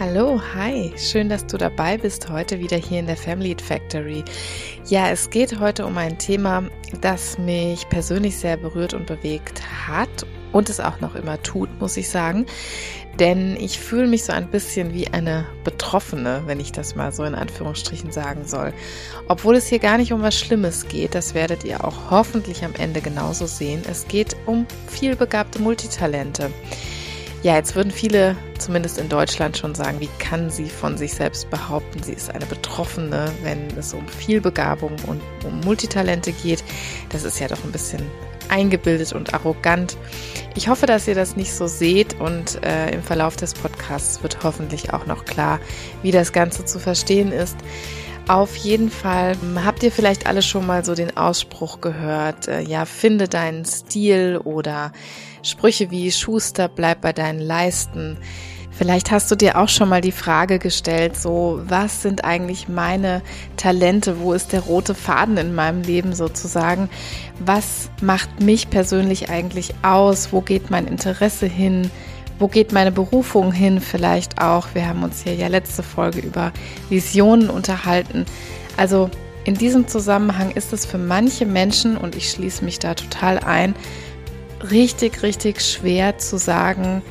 Hallo, hi, schön, dass du dabei bist heute wieder hier in der Family Factory. Ja, es geht heute um ein Thema, das mich persönlich sehr berührt und bewegt hat und es auch noch immer tut, muss ich sagen. Denn ich fühle mich so ein bisschen wie eine Betroffene, wenn ich das mal so in Anführungsstrichen sagen soll. Obwohl es hier gar nicht um was Schlimmes geht, das werdet ihr auch hoffentlich am Ende genauso sehen. Es geht um vielbegabte Multitalente. Ja, jetzt würden viele, zumindest in Deutschland, schon sagen, wie kann sie von sich selbst behaupten, sie ist eine Betroffene, wenn es um Vielbegabung und um Multitalente geht. Das ist ja doch ein bisschen eingebildet und arrogant. Ich hoffe, dass ihr das nicht so seht und äh, im Verlauf des Podcasts wird hoffentlich auch noch klar, wie das Ganze zu verstehen ist. Auf jeden Fall habt ihr vielleicht alle schon mal so den Ausspruch gehört, äh, ja, finde deinen Stil oder Sprüche wie Schuster, bleib bei deinen Leisten. Vielleicht hast du dir auch schon mal die Frage gestellt, so, was sind eigentlich meine Talente? Wo ist der rote Faden in meinem Leben sozusagen? Was macht mich persönlich eigentlich aus? Wo geht mein Interesse hin? Wo geht meine Berufung hin? Vielleicht auch. Wir haben uns hier ja letzte Folge über Visionen unterhalten. Also in diesem Zusammenhang ist es für manche Menschen, und ich schließe mich da total ein, richtig, richtig schwer zu sagen,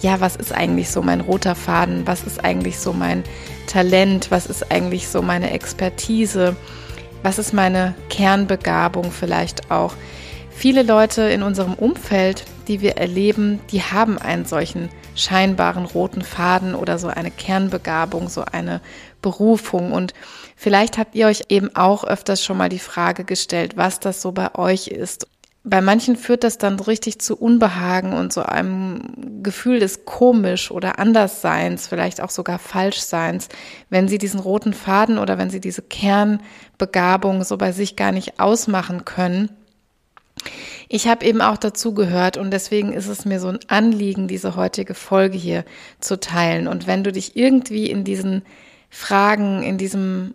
ja, was ist eigentlich so mein roter Faden? Was ist eigentlich so mein Talent? Was ist eigentlich so meine Expertise? Was ist meine Kernbegabung vielleicht auch? Viele Leute in unserem Umfeld, die wir erleben, die haben einen solchen scheinbaren roten Faden oder so eine Kernbegabung, so eine Berufung. Und vielleicht habt ihr euch eben auch öfters schon mal die Frage gestellt, was das so bei euch ist bei manchen führt das dann richtig zu Unbehagen und so einem Gefühl des komisch oder Andersseins, vielleicht auch sogar Falschseins, wenn sie diesen roten Faden oder wenn sie diese Kernbegabung so bei sich gar nicht ausmachen können. Ich habe eben auch dazu gehört und deswegen ist es mir so ein Anliegen, diese heutige Folge hier zu teilen. Und wenn du dich irgendwie in diesen Fragen, in diesem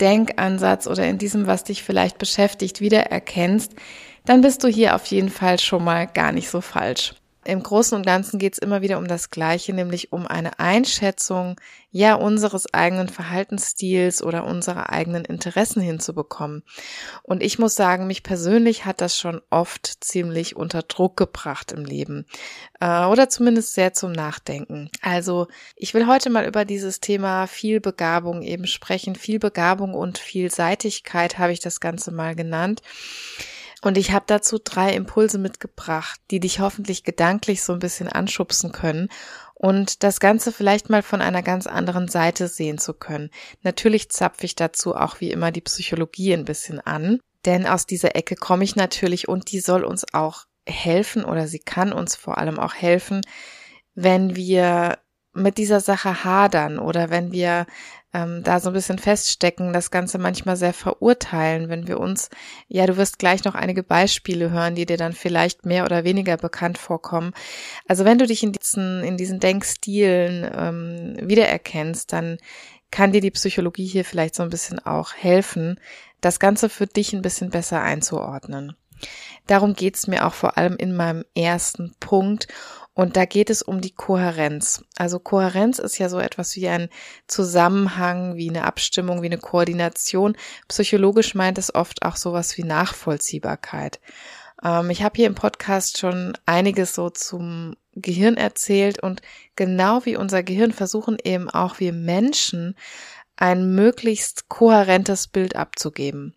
Denkansatz oder in diesem, was dich vielleicht beschäftigt, wiedererkennst, dann bist du hier auf jeden Fall schon mal gar nicht so falsch. Im Großen und Ganzen geht es immer wieder um das Gleiche, nämlich um eine Einschätzung ja unseres eigenen Verhaltensstils oder unserer eigenen Interessen hinzubekommen. Und ich muss sagen, mich persönlich hat das schon oft ziemlich unter Druck gebracht im Leben äh, oder zumindest sehr zum Nachdenken. Also ich will heute mal über dieses Thema Vielbegabung eben sprechen. Vielbegabung und Vielseitigkeit habe ich das Ganze mal genannt. Und ich habe dazu drei Impulse mitgebracht, die dich hoffentlich gedanklich so ein bisschen anschubsen können und das Ganze vielleicht mal von einer ganz anderen Seite sehen zu können. Natürlich zapfe ich dazu auch wie immer die Psychologie ein bisschen an, denn aus dieser Ecke komme ich natürlich und die soll uns auch helfen oder sie kann uns vor allem auch helfen, wenn wir mit dieser Sache hadern oder wenn wir ähm, da so ein bisschen feststecken, das Ganze manchmal sehr verurteilen, wenn wir uns, ja, du wirst gleich noch einige Beispiele hören, die dir dann vielleicht mehr oder weniger bekannt vorkommen. Also wenn du dich in diesen, in diesen Denkstilen ähm, wiedererkennst, dann kann dir die Psychologie hier vielleicht so ein bisschen auch helfen, das Ganze für dich ein bisschen besser einzuordnen. Darum geht's mir auch vor allem in meinem ersten Punkt. Und da geht es um die Kohärenz. Also Kohärenz ist ja so etwas wie ein Zusammenhang, wie eine Abstimmung, wie eine Koordination. Psychologisch meint es oft auch sowas wie Nachvollziehbarkeit. Ähm, ich habe hier im Podcast schon einiges so zum Gehirn erzählt und genau wie unser Gehirn versuchen eben auch wir Menschen ein möglichst kohärentes Bild abzugeben.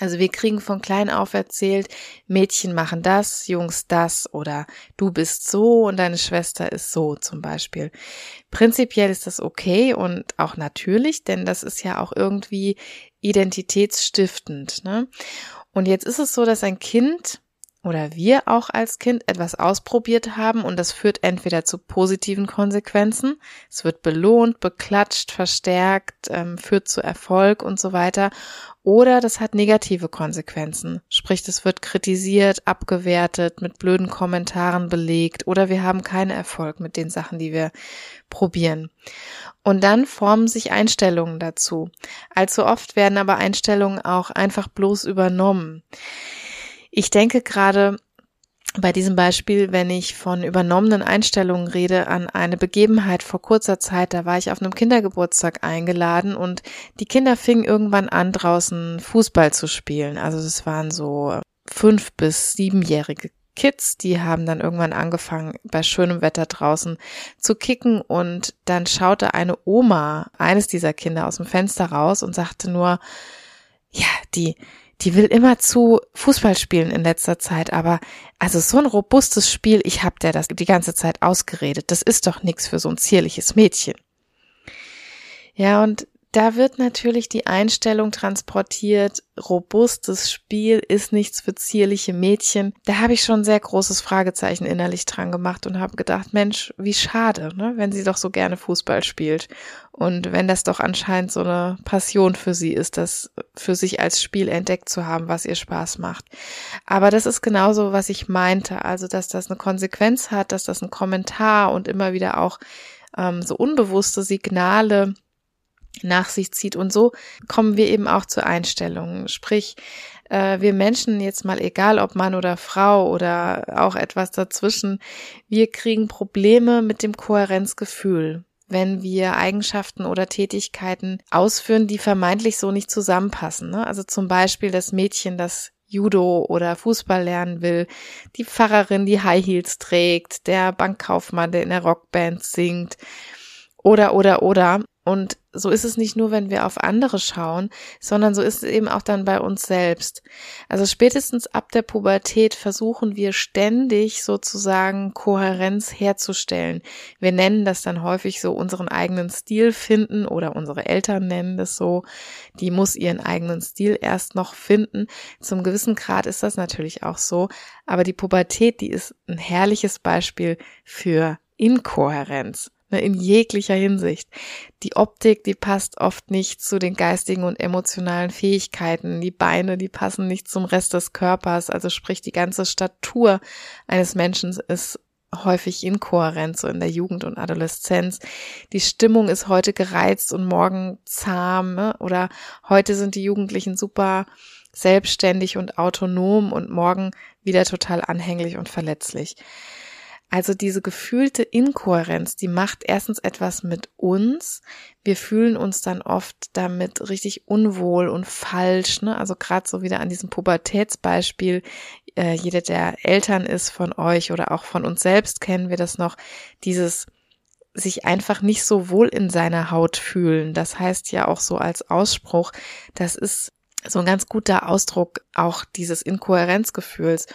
Also wir kriegen von klein auf erzählt, Mädchen machen das, Jungs das oder du bist so und deine Schwester ist so zum Beispiel. Prinzipiell ist das okay und auch natürlich, denn das ist ja auch irgendwie identitätsstiftend. Ne? Und jetzt ist es so, dass ein Kind oder wir auch als Kind etwas ausprobiert haben und das führt entweder zu positiven Konsequenzen, es wird belohnt, beklatscht, verstärkt, ähm, führt zu Erfolg und so weiter, oder das hat negative Konsequenzen, sprich es wird kritisiert, abgewertet, mit blöden Kommentaren belegt oder wir haben keinen Erfolg mit den Sachen, die wir probieren. Und dann formen sich Einstellungen dazu. Allzu oft werden aber Einstellungen auch einfach bloß übernommen. Ich denke gerade bei diesem Beispiel, wenn ich von übernommenen Einstellungen rede, an eine Begebenheit vor kurzer Zeit, da war ich auf einem Kindergeburtstag eingeladen und die Kinder fingen irgendwann an, draußen Fußball zu spielen. Also es waren so fünf bis siebenjährige Kids, die haben dann irgendwann angefangen, bei schönem Wetter draußen zu kicken und dann schaute eine Oma eines dieser Kinder aus dem Fenster raus und sagte nur, ja, die, die will immer zu Fußball spielen in letzter Zeit, aber also so ein robustes Spiel, ich hab der das die ganze Zeit ausgeredet. Das ist doch nichts für so ein zierliches Mädchen. Ja, und da wird natürlich die Einstellung transportiert, robustes Spiel ist nichts für zierliche Mädchen. Da habe ich schon ein sehr großes Fragezeichen innerlich dran gemacht und habe gedacht, Mensch, wie schade, ne, wenn sie doch so gerne Fußball spielt. Und wenn das doch anscheinend so eine Passion für sie ist, das für sich als Spiel entdeckt zu haben, was ihr Spaß macht. Aber das ist genauso, was ich meinte. Also, dass das eine Konsequenz hat, dass das ein Kommentar und immer wieder auch ähm, so unbewusste Signale nach sich zieht. Und so kommen wir eben auch zu Einstellungen. Sprich, äh, wir Menschen jetzt mal egal ob Mann oder Frau oder auch etwas dazwischen, wir kriegen Probleme mit dem Kohärenzgefühl wenn wir Eigenschaften oder Tätigkeiten ausführen, die vermeintlich so nicht zusammenpassen. Ne? Also zum Beispiel das Mädchen, das Judo oder Fußball lernen will, die Pfarrerin, die High Heels trägt, der Bankkaufmann, der in der Rockband singt oder, oder, oder. Und so ist es nicht nur, wenn wir auf andere schauen, sondern so ist es eben auch dann bei uns selbst. Also spätestens ab der Pubertät versuchen wir ständig sozusagen Kohärenz herzustellen. Wir nennen das dann häufig so unseren eigenen Stil finden oder unsere Eltern nennen das so. Die muss ihren eigenen Stil erst noch finden. Zum gewissen Grad ist das natürlich auch so. Aber die Pubertät, die ist ein herrliches Beispiel für Inkohärenz. Ne, in jeglicher Hinsicht. Die Optik, die passt oft nicht zu den geistigen und emotionalen Fähigkeiten. Die Beine, die passen nicht zum Rest des Körpers. Also sprich, die ganze Statur eines Menschen ist häufig inkohärent, so in der Jugend und Adoleszenz. Die Stimmung ist heute gereizt und morgen zahm, ne? oder heute sind die Jugendlichen super selbstständig und autonom und morgen wieder total anhänglich und verletzlich. Also diese gefühlte Inkohärenz, die macht erstens etwas mit uns. Wir fühlen uns dann oft damit richtig unwohl und falsch. Ne? Also gerade so wieder an diesem Pubertätsbeispiel. Äh, jeder, der Eltern ist von euch oder auch von uns selbst, kennen wir das noch. Dieses sich einfach nicht so wohl in seiner Haut fühlen. Das heißt ja auch so als Ausspruch, das ist so ein ganz guter Ausdruck auch dieses Inkohärenzgefühls.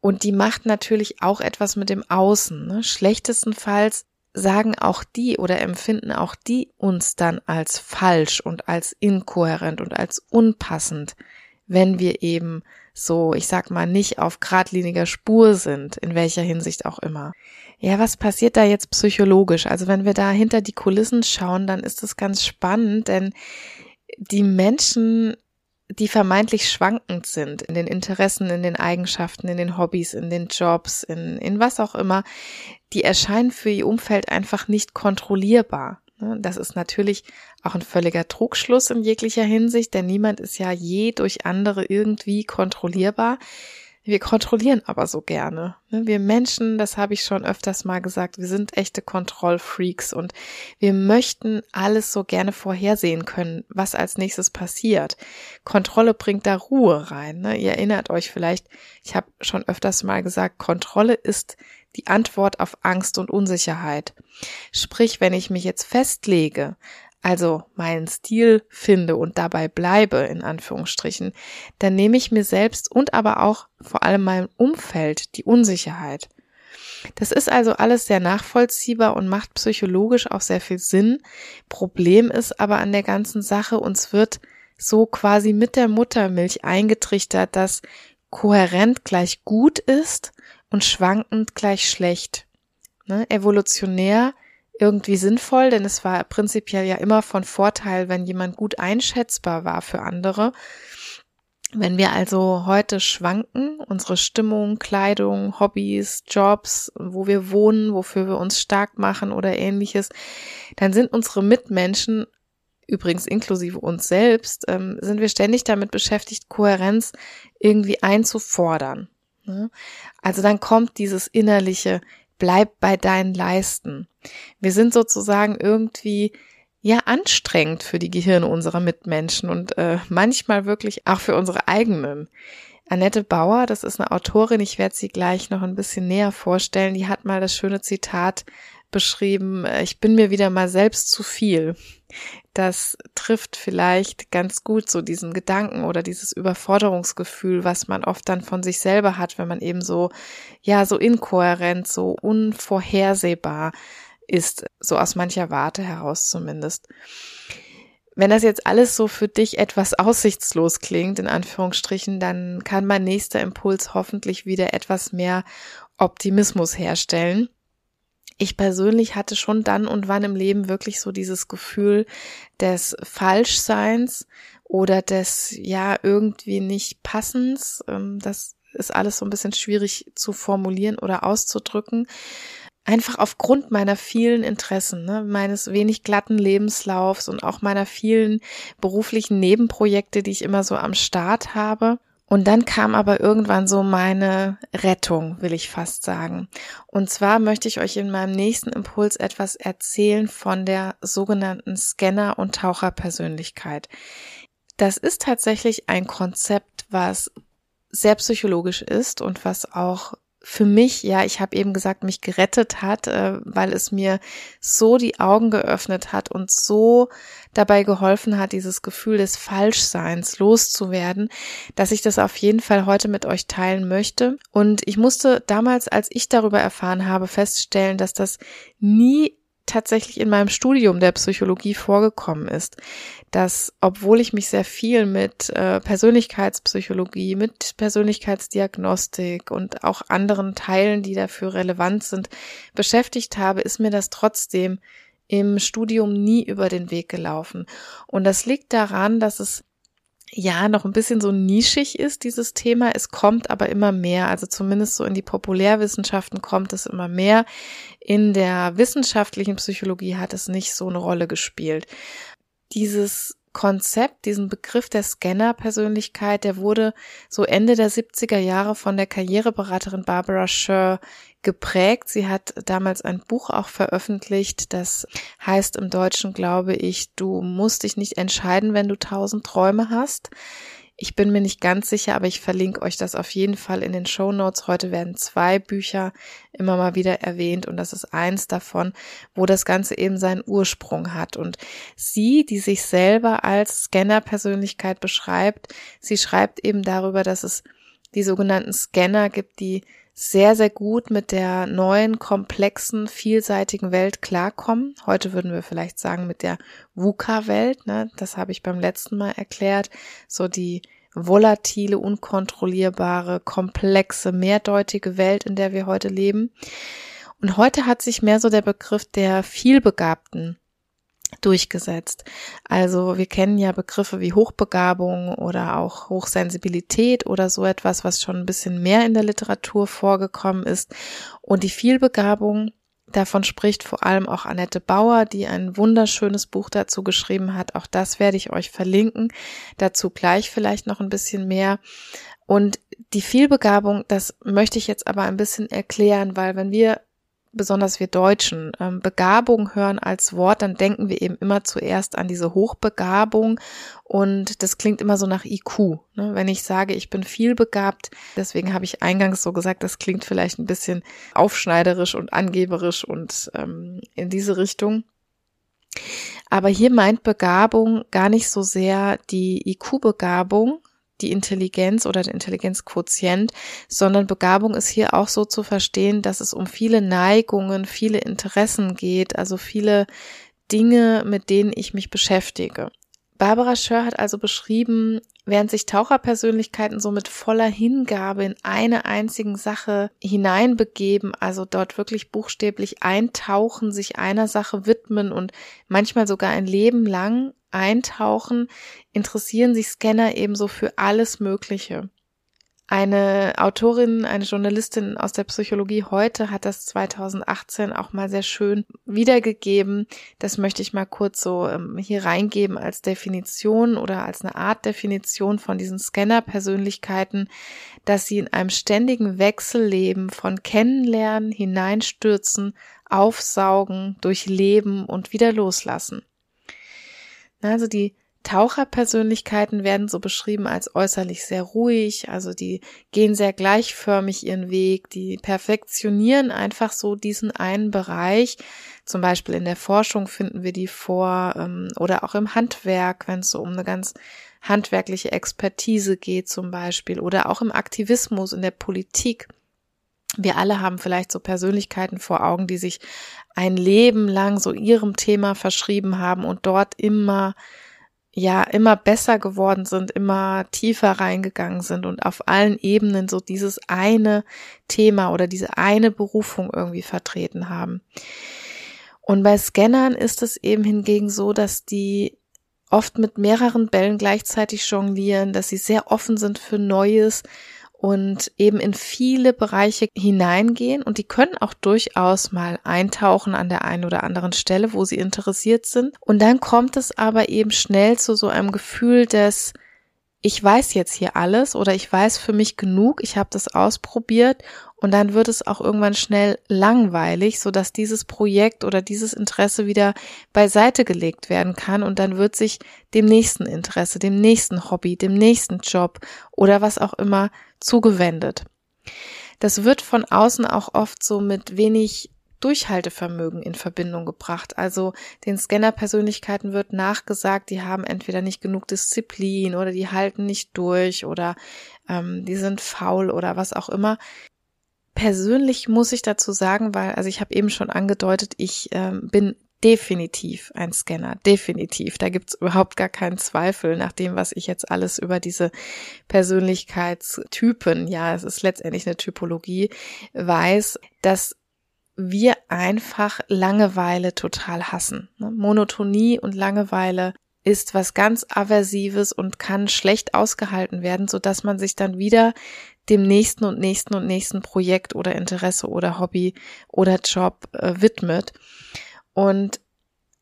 Und die macht natürlich auch etwas mit dem Außen. Ne? Schlechtestenfalls sagen auch die oder empfinden auch die uns dann als falsch und als inkohärent und als unpassend, wenn wir eben so, ich sag mal, nicht auf geradliniger Spur sind, in welcher Hinsicht auch immer. Ja, was passiert da jetzt psychologisch? Also wenn wir da hinter die Kulissen schauen, dann ist das ganz spannend, denn die Menschen die vermeintlich schwankend sind in den Interessen, in den Eigenschaften, in den Hobbys, in den Jobs, in, in was auch immer, die erscheinen für ihr Umfeld einfach nicht kontrollierbar. Ne? Das ist natürlich auch ein völliger Trugschluss in jeglicher Hinsicht, denn niemand ist ja je durch andere irgendwie kontrollierbar. Wir kontrollieren aber so gerne. Ne? Wir Menschen, das habe ich schon öfters mal gesagt, wir sind echte Kontrollfreaks und wir möchten alles so gerne vorhersehen können, was als nächstes passiert. Kontrolle bringt da Ruhe rein. Ne? Ihr erinnert euch vielleicht, ich habe schon öfters mal gesagt, Kontrolle ist die Antwort auf Angst und Unsicherheit. Sprich, wenn ich mich jetzt festlege, also meinen Stil finde und dabei bleibe, in Anführungsstrichen, dann nehme ich mir selbst und aber auch vor allem meinem Umfeld die Unsicherheit. Das ist also alles sehr nachvollziehbar und macht psychologisch auch sehr viel Sinn. Problem ist aber an der ganzen Sache, uns wird so quasi mit der Muttermilch eingetrichtert, dass kohärent gleich gut ist und schwankend gleich schlecht. Ne? Evolutionär irgendwie sinnvoll, denn es war prinzipiell ja immer von Vorteil, wenn jemand gut einschätzbar war für andere. Wenn wir also heute schwanken, unsere Stimmung, Kleidung, Hobbys, Jobs, wo wir wohnen, wofür wir uns stark machen oder ähnliches, dann sind unsere Mitmenschen, übrigens inklusive uns selbst, ähm, sind wir ständig damit beschäftigt, Kohärenz irgendwie einzufordern. Ne? Also dann kommt dieses innerliche, bleib bei deinen Leisten. Wir sind sozusagen irgendwie ja anstrengend für die Gehirne unserer Mitmenschen und äh, manchmal wirklich auch für unsere eigenen. Annette Bauer, das ist eine Autorin, ich werde sie gleich noch ein bisschen näher vorstellen, die hat mal das schöne Zitat beschrieben, äh, ich bin mir wieder mal selbst zu viel. Das trifft vielleicht ganz gut so diesen Gedanken oder dieses Überforderungsgefühl, was man oft dann von sich selber hat, wenn man eben so, ja, so inkohärent, so unvorhersehbar ist, so aus mancher Warte heraus zumindest. Wenn das jetzt alles so für dich etwas aussichtslos klingt, in Anführungsstrichen, dann kann mein nächster Impuls hoffentlich wieder etwas mehr Optimismus herstellen. Ich persönlich hatte schon dann und wann im Leben wirklich so dieses Gefühl des Falschseins oder des, ja, irgendwie nicht Passens. Ähm, das ist alles so ein bisschen schwierig zu formulieren oder auszudrücken einfach aufgrund meiner vielen Interessen, ne, meines wenig glatten Lebenslaufs und auch meiner vielen beruflichen Nebenprojekte, die ich immer so am Start habe. Und dann kam aber irgendwann so meine Rettung, will ich fast sagen. Und zwar möchte ich euch in meinem nächsten Impuls etwas erzählen von der sogenannten Scanner- und Taucherpersönlichkeit. Das ist tatsächlich ein Konzept, was sehr psychologisch ist und was auch für mich, ja, ich habe eben gesagt, mich gerettet hat, äh, weil es mir so die Augen geöffnet hat und so dabei geholfen hat, dieses Gefühl des Falschseins loszuwerden, dass ich das auf jeden Fall heute mit euch teilen möchte. Und ich musste damals, als ich darüber erfahren habe, feststellen, dass das nie tatsächlich in meinem Studium der Psychologie vorgekommen ist, dass obwohl ich mich sehr viel mit äh, Persönlichkeitspsychologie, mit Persönlichkeitsdiagnostik und auch anderen Teilen, die dafür relevant sind, beschäftigt habe, ist mir das trotzdem im Studium nie über den Weg gelaufen. Und das liegt daran, dass es ja noch ein bisschen so nischig ist, dieses Thema. Es kommt aber immer mehr, also zumindest so in die Populärwissenschaften kommt es immer mehr. In der wissenschaftlichen Psychologie hat es nicht so eine Rolle gespielt. Dieses Konzept, diesen Begriff der Scanner-Persönlichkeit, der wurde so Ende der 70er Jahre von der Karriereberaterin Barbara Scher geprägt. Sie hat damals ein Buch auch veröffentlicht, das heißt im Deutschen, glaube ich, du musst dich nicht entscheiden, wenn du tausend Träume hast. Ich bin mir nicht ganz sicher, aber ich verlinke euch das auf jeden Fall in den Show Notes. Heute werden zwei Bücher immer mal wieder erwähnt und das ist eins davon, wo das Ganze eben seinen Ursprung hat. Und sie, die sich selber als Scanner-Persönlichkeit beschreibt, sie schreibt eben darüber, dass es die sogenannten Scanner gibt, die sehr, sehr gut mit der neuen, komplexen, vielseitigen Welt klarkommen. Heute würden wir vielleicht sagen mit der VUCA-Welt, ne? das habe ich beim letzten Mal erklärt, so die volatile, unkontrollierbare, komplexe, mehrdeutige Welt, in der wir heute leben. Und heute hat sich mehr so der Begriff der vielbegabten durchgesetzt. Also wir kennen ja Begriffe wie Hochbegabung oder auch Hochsensibilität oder so etwas, was schon ein bisschen mehr in der Literatur vorgekommen ist. Und die Vielbegabung, davon spricht vor allem auch Annette Bauer, die ein wunderschönes Buch dazu geschrieben hat. Auch das werde ich euch verlinken. Dazu gleich vielleicht noch ein bisschen mehr. Und die Vielbegabung, das möchte ich jetzt aber ein bisschen erklären, weil wenn wir besonders wir Deutschen, ähm, Begabung hören als Wort, dann denken wir eben immer zuerst an diese Hochbegabung und das klingt immer so nach IQ. Ne? Wenn ich sage, ich bin viel begabt, deswegen habe ich eingangs so gesagt, das klingt vielleicht ein bisschen aufschneiderisch und angeberisch und ähm, in diese Richtung. Aber hier meint Begabung gar nicht so sehr die IQ-Begabung, die Intelligenz oder der Intelligenzquotient, sondern Begabung ist hier auch so zu verstehen, dass es um viele Neigungen, viele Interessen geht, also viele Dinge, mit denen ich mich beschäftige. Barbara Schör hat also beschrieben, während sich Taucherpersönlichkeiten so mit voller Hingabe in eine einzigen Sache hineinbegeben, also dort wirklich buchstäblich eintauchen, sich einer Sache widmen und manchmal sogar ein Leben lang eintauchen, interessieren sich Scanner ebenso für alles Mögliche. Eine Autorin, eine Journalistin aus der Psychologie heute hat das 2018 auch mal sehr schön wiedergegeben. Das möchte ich mal kurz so ähm, hier reingeben als Definition oder als eine Art Definition von diesen Scanner-Persönlichkeiten, dass sie in einem ständigen Wechsel leben von Kennenlernen, Hineinstürzen, Aufsaugen, Durchleben und wieder loslassen. Also die Taucherpersönlichkeiten werden so beschrieben als äußerlich sehr ruhig, also die gehen sehr gleichförmig ihren Weg, die perfektionieren einfach so diesen einen Bereich. Zum Beispiel in der Forschung finden wir die vor ähm, oder auch im Handwerk, wenn es so um eine ganz handwerkliche Expertise geht zum Beispiel oder auch im Aktivismus, in der Politik. Wir alle haben vielleicht so Persönlichkeiten vor Augen, die sich ein Leben lang so ihrem Thema verschrieben haben und dort immer ja immer besser geworden sind, immer tiefer reingegangen sind und auf allen Ebenen so dieses eine Thema oder diese eine Berufung irgendwie vertreten haben. Und bei Scannern ist es eben hingegen so, dass die oft mit mehreren Bällen gleichzeitig jonglieren, dass sie sehr offen sind für Neues, und eben in viele Bereiche hineingehen und die können auch durchaus mal eintauchen an der einen oder anderen Stelle, wo sie interessiert sind. Und dann kommt es aber eben schnell zu so einem Gefühl des ich weiß jetzt hier alles oder ich weiß für mich genug, ich habe das ausprobiert und dann wird es auch irgendwann schnell langweilig, so dass dieses Projekt oder dieses Interesse wieder beiseite gelegt werden kann und dann wird sich dem nächsten Interesse, dem nächsten Hobby, dem nächsten Job oder was auch immer zugewendet. Das wird von außen auch oft so mit wenig Durchhaltevermögen in Verbindung gebracht. Also den Scanner-Persönlichkeiten wird nachgesagt, die haben entweder nicht genug Disziplin oder die halten nicht durch oder ähm, die sind faul oder was auch immer. Persönlich muss ich dazu sagen, weil, also ich habe eben schon angedeutet, ich ähm, bin definitiv ein Scanner, definitiv. Da gibt's überhaupt gar keinen Zweifel nach dem, was ich jetzt alles über diese Persönlichkeitstypen, ja, es ist letztendlich eine Typologie, weiß, dass wir einfach Langeweile total hassen. Ne? Monotonie und Langeweile ist was ganz aversives und kann schlecht ausgehalten werden, so dass man sich dann wieder dem nächsten und nächsten und nächsten Projekt oder Interesse oder Hobby oder Job äh, widmet. Und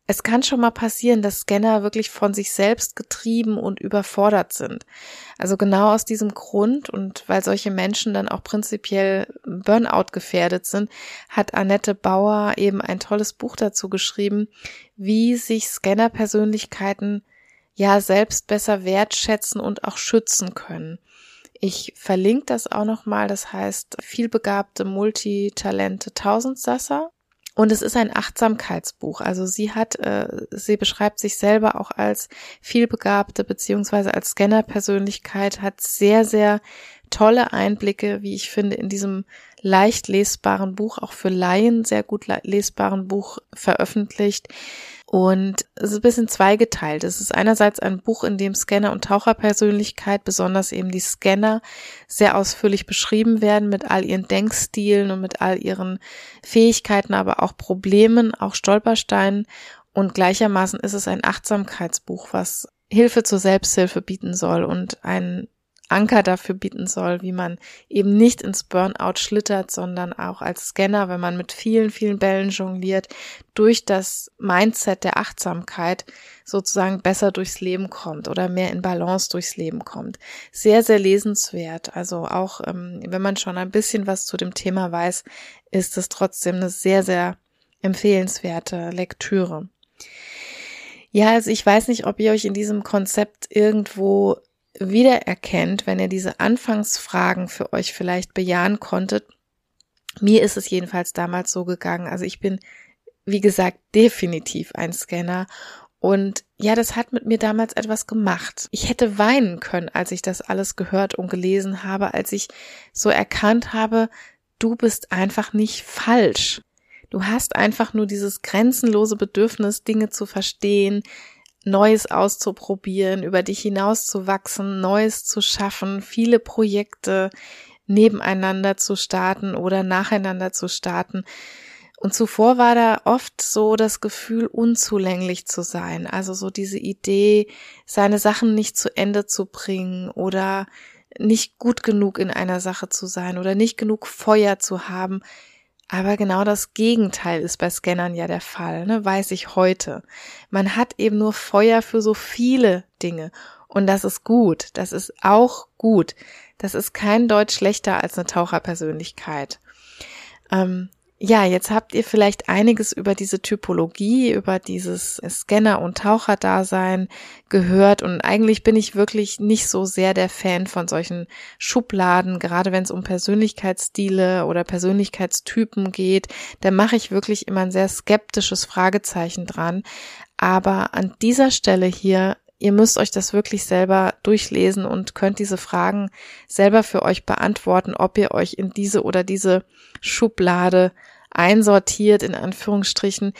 es kann schon mal passieren, dass Scanner wirklich von sich selbst getrieben und überfordert sind. Also genau aus diesem Grund und weil solche Menschen dann auch prinzipiell Burnout gefährdet sind, hat Annette Bauer eben ein tolles Buch dazu geschrieben, wie sich Scanner-Persönlichkeiten ja selbst besser wertschätzen und auch schützen können. Ich verlinke das auch nochmal, das heißt vielbegabte Multitalente Tausendsasser und es ist ein Achtsamkeitsbuch. Also sie hat, äh, sie beschreibt sich selber auch als vielbegabte beziehungsweise als Scanner-Persönlichkeit, hat sehr, sehr tolle Einblicke, wie ich finde, in diesem leicht lesbaren Buch, auch für Laien sehr gut lesbaren Buch veröffentlicht. Und es ist ein bisschen zweigeteilt. Es ist einerseits ein Buch, in dem Scanner und Taucherpersönlichkeit, besonders eben die Scanner, sehr ausführlich beschrieben werden mit all ihren Denkstilen und mit all ihren Fähigkeiten, aber auch Problemen, auch Stolpersteinen. Und gleichermaßen ist es ein Achtsamkeitsbuch, was Hilfe zur Selbsthilfe bieten soll und ein Anker dafür bieten soll, wie man eben nicht ins Burnout schlittert, sondern auch als Scanner, wenn man mit vielen, vielen Bällen jongliert, durch das Mindset der Achtsamkeit sozusagen besser durchs Leben kommt oder mehr in Balance durchs Leben kommt. Sehr, sehr lesenswert. Also auch ähm, wenn man schon ein bisschen was zu dem Thema weiß, ist es trotzdem eine sehr, sehr empfehlenswerte Lektüre. Ja, also ich weiß nicht, ob ihr euch in diesem Konzept irgendwo wiedererkennt, wenn ihr diese Anfangsfragen für euch vielleicht bejahen konntet. Mir ist es jedenfalls damals so gegangen. Also ich bin, wie gesagt, definitiv ein Scanner. Und ja, das hat mit mir damals etwas gemacht. Ich hätte weinen können, als ich das alles gehört und gelesen habe, als ich so erkannt habe, du bist einfach nicht falsch. Du hast einfach nur dieses grenzenlose Bedürfnis, Dinge zu verstehen, Neues auszuprobieren, über dich hinauszuwachsen, Neues zu schaffen, viele Projekte nebeneinander zu starten oder nacheinander zu starten. Und zuvor war da oft so das Gefühl, unzulänglich zu sein. Also so diese Idee, seine Sachen nicht zu Ende zu bringen oder nicht gut genug in einer Sache zu sein oder nicht genug Feuer zu haben. Aber genau das Gegenteil ist bei Scannern ja der Fall, ne? weiß ich heute. Man hat eben nur Feuer für so viele Dinge. Und das ist gut. Das ist auch gut. Das ist kein Deutsch schlechter als eine Taucherpersönlichkeit. Ähm, ja, jetzt habt ihr vielleicht einiges über diese Typologie, über dieses Scanner- und Taucherdasein gehört und eigentlich bin ich wirklich nicht so sehr der Fan von solchen Schubladen, gerade wenn es um Persönlichkeitsstile oder Persönlichkeitstypen geht, da mache ich wirklich immer ein sehr skeptisches Fragezeichen dran. Aber an dieser Stelle hier ihr müsst euch das wirklich selber durchlesen und könnt diese Fragen selber für euch beantworten, ob ihr euch in diese oder diese Schublade einsortiert, in Anführungsstrichen.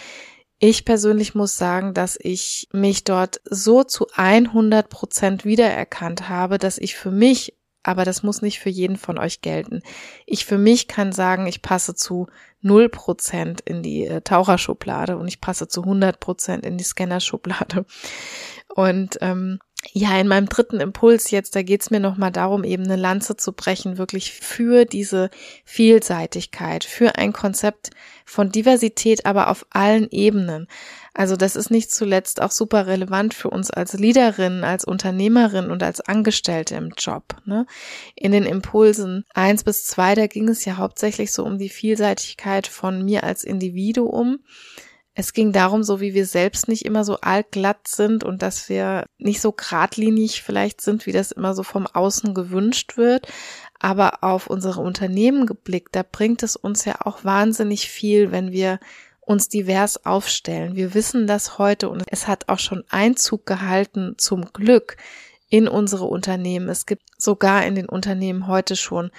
Ich persönlich muss sagen, dass ich mich dort so zu 100 Prozent wiedererkannt habe, dass ich für mich, aber das muss nicht für jeden von euch gelten, ich für mich kann sagen, ich passe zu 0 Prozent in die äh, Taucherschublade und ich passe zu 100 Prozent in die Scannerschublade. Und ähm, ja, in meinem dritten Impuls jetzt, da geht's mir nochmal darum, eben eine Lanze zu brechen, wirklich für diese Vielseitigkeit, für ein Konzept von Diversität, aber auf allen Ebenen. Also das ist nicht zuletzt auch super relevant für uns als Leaderin, als Unternehmerin und als Angestellte im Job. Ne? In den Impulsen eins bis zwei, da ging es ja hauptsächlich so um die Vielseitigkeit von mir als Individuum es ging darum, so wie wir selbst nicht immer so altglatt sind und dass wir nicht so geradlinig vielleicht sind, wie das immer so vom Außen gewünscht wird. Aber auf unsere Unternehmen geblickt, da bringt es uns ja auch wahnsinnig viel, wenn wir uns divers aufstellen. Wir wissen das heute und es hat auch schon Einzug gehalten zum Glück in unsere Unternehmen. Es gibt sogar in den Unternehmen heute schon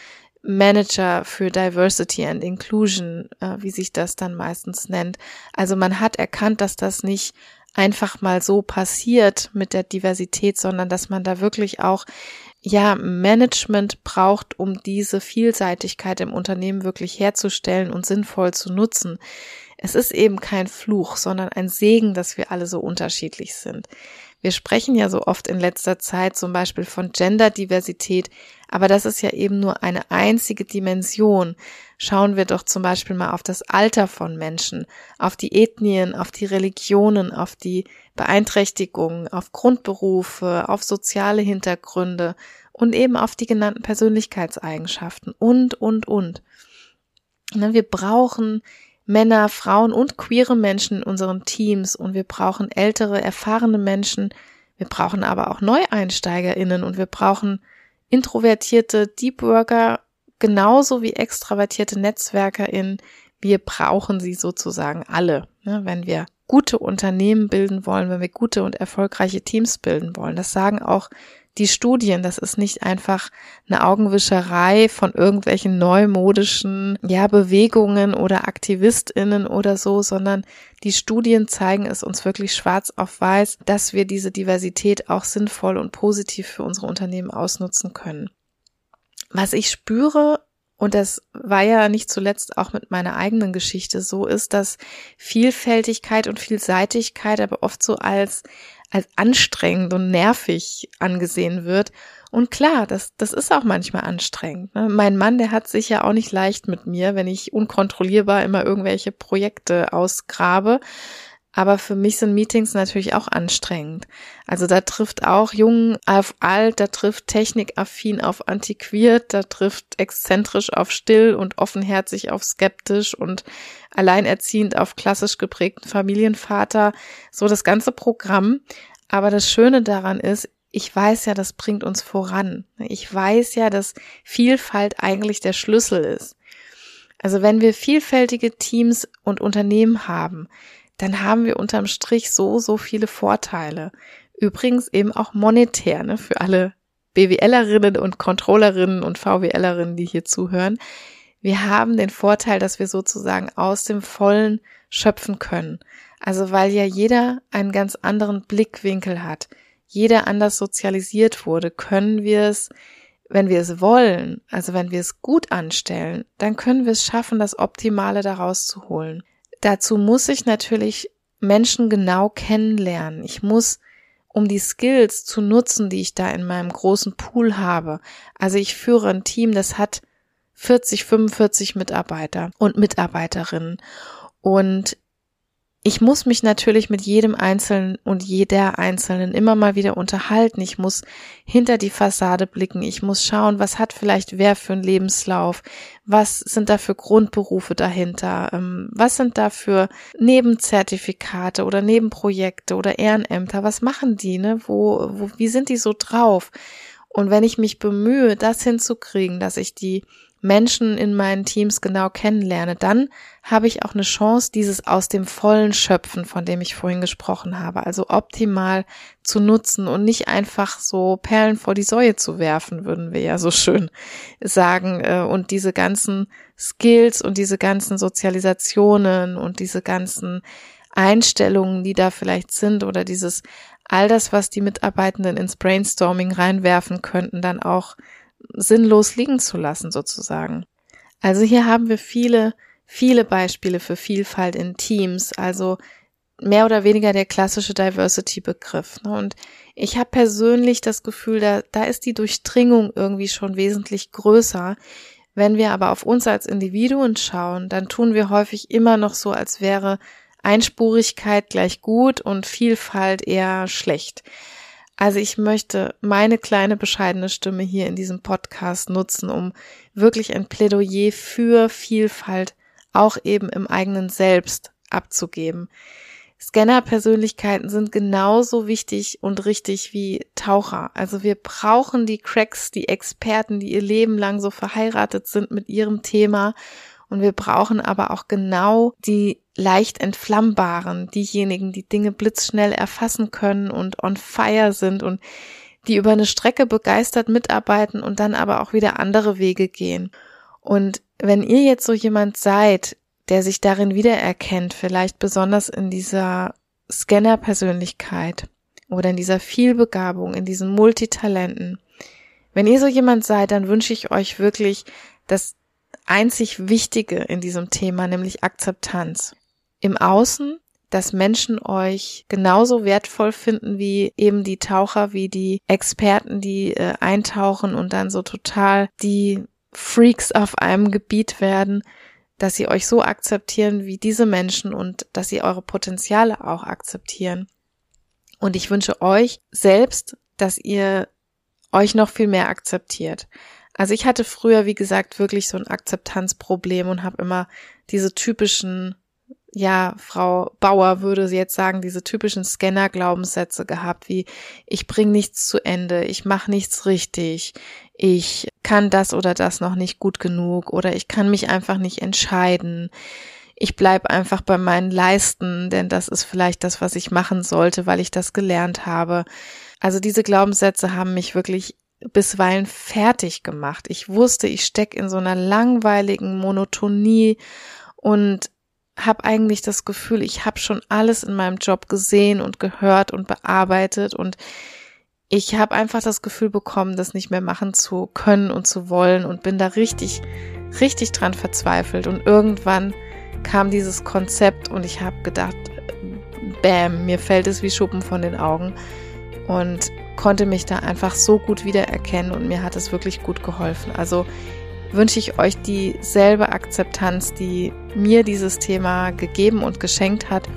Manager für Diversity and Inclusion, äh, wie sich das dann meistens nennt. Also man hat erkannt, dass das nicht einfach mal so passiert mit der Diversität, sondern dass man da wirklich auch ja Management braucht, um diese Vielseitigkeit im Unternehmen wirklich herzustellen und sinnvoll zu nutzen. Es ist eben kein Fluch, sondern ein Segen, dass wir alle so unterschiedlich sind. Wir sprechen ja so oft in letzter Zeit zum Beispiel von Genderdiversität, aber das ist ja eben nur eine einzige Dimension. Schauen wir doch zum Beispiel mal auf das Alter von Menschen, auf die Ethnien, auf die Religionen, auf die Beeinträchtigungen, auf Grundberufe, auf soziale Hintergründe und eben auf die genannten Persönlichkeitseigenschaften und, und, und. Ne, wir brauchen Männer, Frauen und queere Menschen in unseren Teams und wir brauchen ältere, erfahrene Menschen. Wir brauchen aber auch NeueinsteigerInnen und wir brauchen introvertierte Deep Worker genauso wie extravertierte NetzwerkerInnen. Wir brauchen sie sozusagen alle, ne, wenn wir gute Unternehmen bilden wollen, wenn wir gute und erfolgreiche Teams bilden wollen. Das sagen auch die Studien, das ist nicht einfach eine Augenwischerei von irgendwelchen neumodischen, ja, Bewegungen oder AktivistInnen oder so, sondern die Studien zeigen es uns wirklich schwarz auf weiß, dass wir diese Diversität auch sinnvoll und positiv für unsere Unternehmen ausnutzen können. Was ich spüre, und das war ja nicht zuletzt auch mit meiner eigenen Geschichte so, ist, dass Vielfältigkeit und Vielseitigkeit aber oft so als als anstrengend und nervig angesehen wird. Und klar, das, das ist auch manchmal anstrengend. Ne? Mein Mann, der hat sich ja auch nicht leicht mit mir, wenn ich unkontrollierbar immer irgendwelche Projekte ausgrabe. Aber für mich sind Meetings natürlich auch anstrengend. Also da trifft auch jung auf alt, da trifft technikaffin auf antiquiert, da trifft exzentrisch auf still und offenherzig auf skeptisch und alleinerziehend auf klassisch geprägten Familienvater. So das ganze Programm. Aber das Schöne daran ist, ich weiß ja, das bringt uns voran. Ich weiß ja, dass Vielfalt eigentlich der Schlüssel ist. Also wenn wir vielfältige Teams und Unternehmen haben, dann haben wir unterm Strich so, so viele Vorteile. Übrigens eben auch monetär, ne, für alle BWLerinnen und Controllerinnen und VWLerinnen, die hier zuhören. Wir haben den Vorteil, dass wir sozusagen aus dem Vollen schöpfen können. Also weil ja jeder einen ganz anderen Blickwinkel hat, jeder anders sozialisiert wurde, können wir es, wenn wir es wollen, also wenn wir es gut anstellen, dann können wir es schaffen, das Optimale daraus zu holen. Dazu muss ich natürlich Menschen genau kennenlernen. Ich muss um die Skills zu nutzen, die ich da in meinem großen Pool habe. Also ich führe ein Team, das hat 40, 45 Mitarbeiter und Mitarbeiterinnen. Und ich muss mich natürlich mit jedem Einzelnen und jeder Einzelnen immer mal wieder unterhalten. Ich muss hinter die Fassade blicken. Ich muss schauen, was hat vielleicht wer für einen Lebenslauf? Was sind da für Grundberufe dahinter? Ähm, was sind da für Nebenzertifikate oder Nebenprojekte oder Ehrenämter? Was machen die, ne? Wo, wo, wie sind die so drauf? Und wenn ich mich bemühe, das hinzukriegen, dass ich die Menschen in meinen Teams genau kennenlerne, dann habe ich auch eine Chance, dieses aus dem vollen Schöpfen, von dem ich vorhin gesprochen habe, also optimal zu nutzen und nicht einfach so Perlen vor die Säue zu werfen, würden wir ja so schön sagen. Äh, und diese ganzen Skills und diese ganzen Sozialisationen und diese ganzen Einstellungen, die da vielleicht sind oder dieses all das, was die Mitarbeitenden ins Brainstorming reinwerfen könnten, dann auch sinnlos liegen zu lassen sozusagen. Also hier haben wir viele, viele Beispiele für Vielfalt in Teams, also mehr oder weniger der klassische Diversity-Begriff. Ne? Und ich habe persönlich das Gefühl, da, da ist die Durchdringung irgendwie schon wesentlich größer. Wenn wir aber auf uns als Individuen schauen, dann tun wir häufig immer noch so, als wäre Einspurigkeit gleich gut und Vielfalt eher schlecht. Also ich möchte meine kleine bescheidene Stimme hier in diesem Podcast nutzen, um wirklich ein Plädoyer für Vielfalt auch eben im eigenen Selbst abzugeben. Scanner-Persönlichkeiten sind genauso wichtig und richtig wie Taucher. Also wir brauchen die Cracks, die Experten, die ihr Leben lang so verheiratet sind mit ihrem Thema. Und wir brauchen aber auch genau die leicht entflammbaren, diejenigen, die Dinge blitzschnell erfassen können und on fire sind und die über eine Strecke begeistert mitarbeiten und dann aber auch wieder andere Wege gehen. Und wenn ihr jetzt so jemand seid, der sich darin wiedererkennt, vielleicht besonders in dieser Scanner-Persönlichkeit oder in dieser Vielbegabung, in diesen Multitalenten, wenn ihr so jemand seid, dann wünsche ich euch wirklich das einzig Wichtige in diesem Thema, nämlich Akzeptanz im Außen, dass Menschen euch genauso wertvoll finden wie eben die Taucher, wie die Experten, die äh, eintauchen und dann so total die Freaks auf einem Gebiet werden, dass sie euch so akzeptieren wie diese Menschen und dass sie eure Potenziale auch akzeptieren. Und ich wünsche euch selbst, dass ihr euch noch viel mehr akzeptiert. Also ich hatte früher, wie gesagt, wirklich so ein Akzeptanzproblem und habe immer diese typischen ja, Frau Bauer würde jetzt sagen, diese typischen Scanner-Glaubenssätze gehabt, wie ich bringe nichts zu Ende, ich mache nichts richtig, ich kann das oder das noch nicht gut genug oder ich kann mich einfach nicht entscheiden. Ich bleib einfach bei meinen Leisten, denn das ist vielleicht das, was ich machen sollte, weil ich das gelernt habe. Also diese Glaubenssätze haben mich wirklich bisweilen fertig gemacht. Ich wusste, ich steck in so einer langweiligen Monotonie und habe eigentlich das Gefühl, ich habe schon alles in meinem Job gesehen und gehört und bearbeitet und ich habe einfach das Gefühl bekommen, das nicht mehr machen zu können und zu wollen und bin da richtig, richtig dran verzweifelt. Und irgendwann kam dieses Konzept und ich habe gedacht, bam, mir fällt es wie Schuppen von den Augen und konnte mich da einfach so gut wiedererkennen und mir hat es wirklich gut geholfen. Also wünsche ich euch dieselbe Akzeptanz, die mir dieses Thema gegeben und geschenkt hat.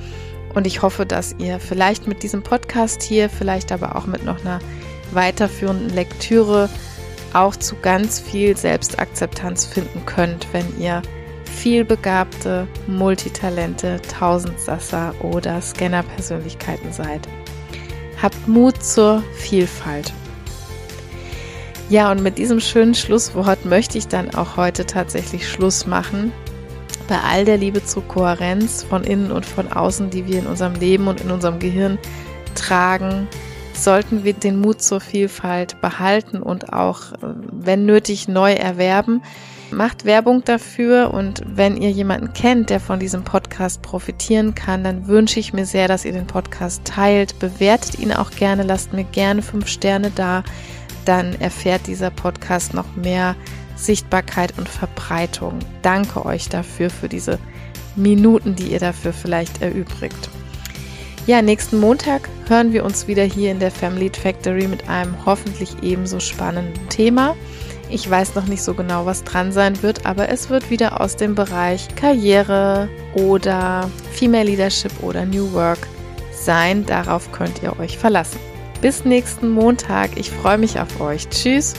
Und ich hoffe, dass ihr vielleicht mit diesem Podcast hier, vielleicht aber auch mit noch einer weiterführenden Lektüre auch zu ganz viel Selbstakzeptanz finden könnt, wenn ihr vielbegabte Multitalente, Tausendsasser oder Scanner-Persönlichkeiten seid. Habt Mut zur Vielfalt. Ja, und mit diesem schönen Schlusswort möchte ich dann auch heute tatsächlich Schluss machen. Bei all der Liebe zur Kohärenz von innen und von außen, die wir in unserem Leben und in unserem Gehirn tragen, sollten wir den Mut zur Vielfalt behalten und auch, äh, wenn nötig, neu erwerben. Macht Werbung dafür und wenn ihr jemanden kennt, der von diesem Podcast profitieren kann, dann wünsche ich mir sehr, dass ihr den Podcast teilt. Bewertet ihn auch gerne, lasst mir gerne fünf Sterne da. Dann erfährt dieser Podcast noch mehr Sichtbarkeit und Verbreitung. Danke euch dafür, für diese Minuten, die ihr dafür vielleicht erübrigt. Ja, nächsten Montag hören wir uns wieder hier in der Family Factory mit einem hoffentlich ebenso spannenden Thema. Ich weiß noch nicht so genau, was dran sein wird, aber es wird wieder aus dem Bereich Karriere oder Female Leadership oder New Work sein. Darauf könnt ihr euch verlassen. Bis nächsten Montag. Ich freue mich auf euch. Tschüss.